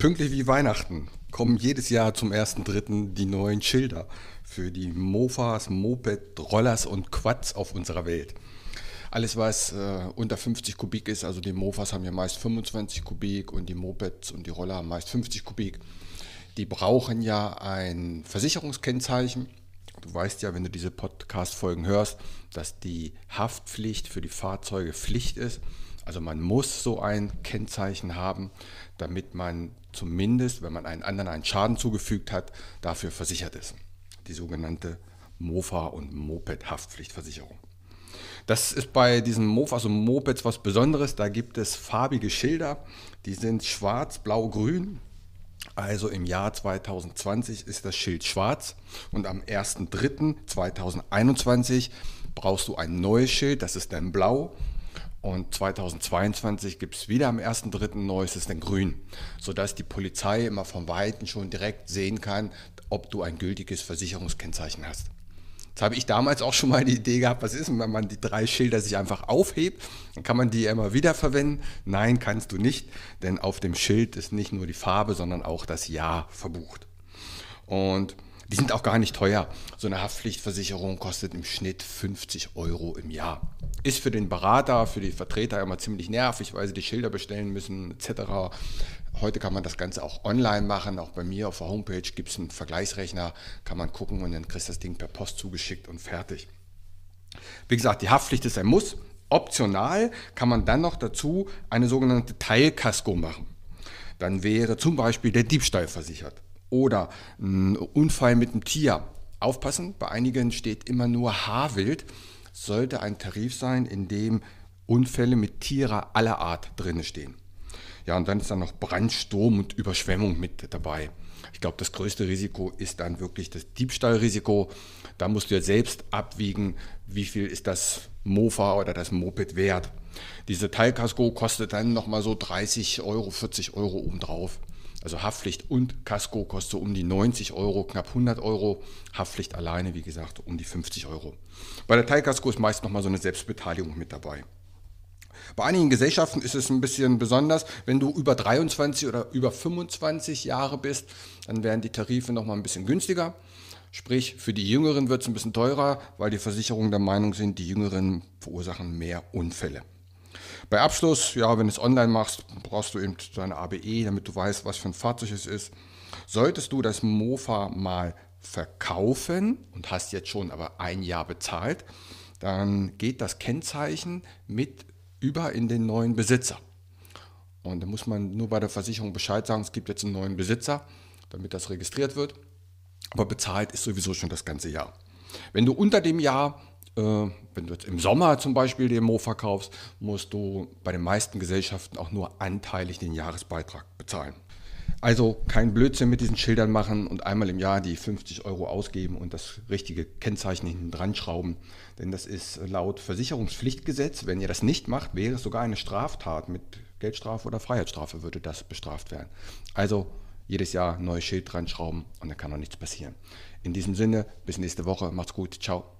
Pünktlich wie Weihnachten kommen jedes Jahr zum 1.3. die neuen Schilder für die Mofas, Moped, Rollers und Quads auf unserer Welt. Alles, was äh, unter 50 Kubik ist, also die Mofas haben ja meist 25 Kubik und die Mopeds und die Roller haben meist 50 Kubik. Die brauchen ja ein Versicherungskennzeichen. Du weißt ja, wenn du diese Podcast-Folgen hörst, dass die Haftpflicht für die Fahrzeuge Pflicht ist. Also man muss so ein Kennzeichen haben, damit man zumindest, wenn man einen anderen einen Schaden zugefügt hat, dafür versichert ist. Die sogenannte Mofa- und Moped-Haftpflichtversicherung. Das ist bei diesen Mofas und Mopeds was Besonderes. Da gibt es farbige Schilder, die sind schwarz, blau, grün. Also im Jahr 2020 ist das Schild schwarz und am 1.3.2021 brauchst du ein neues Schild, das ist dann blau und 2022 gibt es wieder am 1.3. neues, dann grün, sodass die Polizei immer von Weitem schon direkt sehen kann, ob du ein gültiges Versicherungskennzeichen hast. Jetzt habe ich damals auch schon mal die Idee gehabt, was ist, wenn man die drei Schilder sich einfach aufhebt, dann kann man die immer wieder verwenden. Nein, kannst du nicht, denn auf dem Schild ist nicht nur die Farbe, sondern auch das Jahr verbucht. Und die sind auch gar nicht teuer. So eine Haftpflichtversicherung kostet im Schnitt 50 Euro im Jahr. Ist für den Berater, für die Vertreter immer ziemlich nervig, weil sie die Schilder bestellen müssen etc. Heute kann man das Ganze auch online machen. Auch bei mir auf der Homepage gibt es einen Vergleichsrechner, kann man gucken und dann kriegst du das Ding per Post zugeschickt und fertig. Wie gesagt, die Haftpflicht ist ein Muss. Optional kann man dann noch dazu eine sogenannte Teilkasko machen. Dann wäre zum Beispiel der Diebstahl versichert oder ein Unfall mit einem Tier. Aufpassen, bei einigen steht immer nur Haarwild. Sollte ein Tarif sein, in dem Unfälle mit Tieren aller Art drin stehen. Ja, und dann ist dann noch Brandsturm und Überschwemmung mit dabei. Ich glaube, das größte Risiko ist dann wirklich das Diebstahlrisiko. Da musst du ja selbst abwiegen, wie viel ist das Mofa oder das Moped wert. Diese Teilkasko kostet dann nochmal so 30 Euro, 40 Euro obendrauf. Also Haftpflicht und Kasko kostet so um die 90 Euro, knapp 100 Euro. Haftpflicht alleine, wie gesagt, um die 50 Euro. Bei der Teilkasko ist meist nochmal so eine Selbstbeteiligung mit dabei. Bei einigen Gesellschaften ist es ein bisschen besonders. Wenn du über 23 oder über 25 Jahre bist, dann werden die Tarife nochmal ein bisschen günstiger. Sprich, für die Jüngeren wird es ein bisschen teurer, weil die Versicherungen der Meinung sind, die Jüngeren verursachen mehr Unfälle. Bei Abschluss, ja, wenn du es online machst, brauchst du eben deine ABE, damit du weißt, was für ein Fahrzeug es ist. Solltest du das Mofa mal verkaufen und hast jetzt schon aber ein Jahr bezahlt, dann geht das Kennzeichen mit über in den neuen Besitzer. Und da muss man nur bei der Versicherung Bescheid sagen, es gibt jetzt einen neuen Besitzer, damit das registriert wird. Aber bezahlt ist sowieso schon das ganze Jahr. Wenn du unter dem Jahr wenn du jetzt im Sommer zum Beispiel den Mo verkaufst, musst du bei den meisten Gesellschaften auch nur anteilig den Jahresbeitrag bezahlen. Also kein Blödsinn mit diesen Schildern machen und einmal im Jahr die 50 Euro ausgeben und das richtige Kennzeichen hinten dran schrauben. Denn das ist laut Versicherungspflichtgesetz, wenn ihr das nicht macht, wäre es sogar eine Straftat. Mit Geldstrafe oder Freiheitsstrafe würde das bestraft werden. Also jedes Jahr neues Schild dran schrauben und dann kann auch nichts passieren. In diesem Sinne, bis nächste Woche. Macht's gut. Ciao.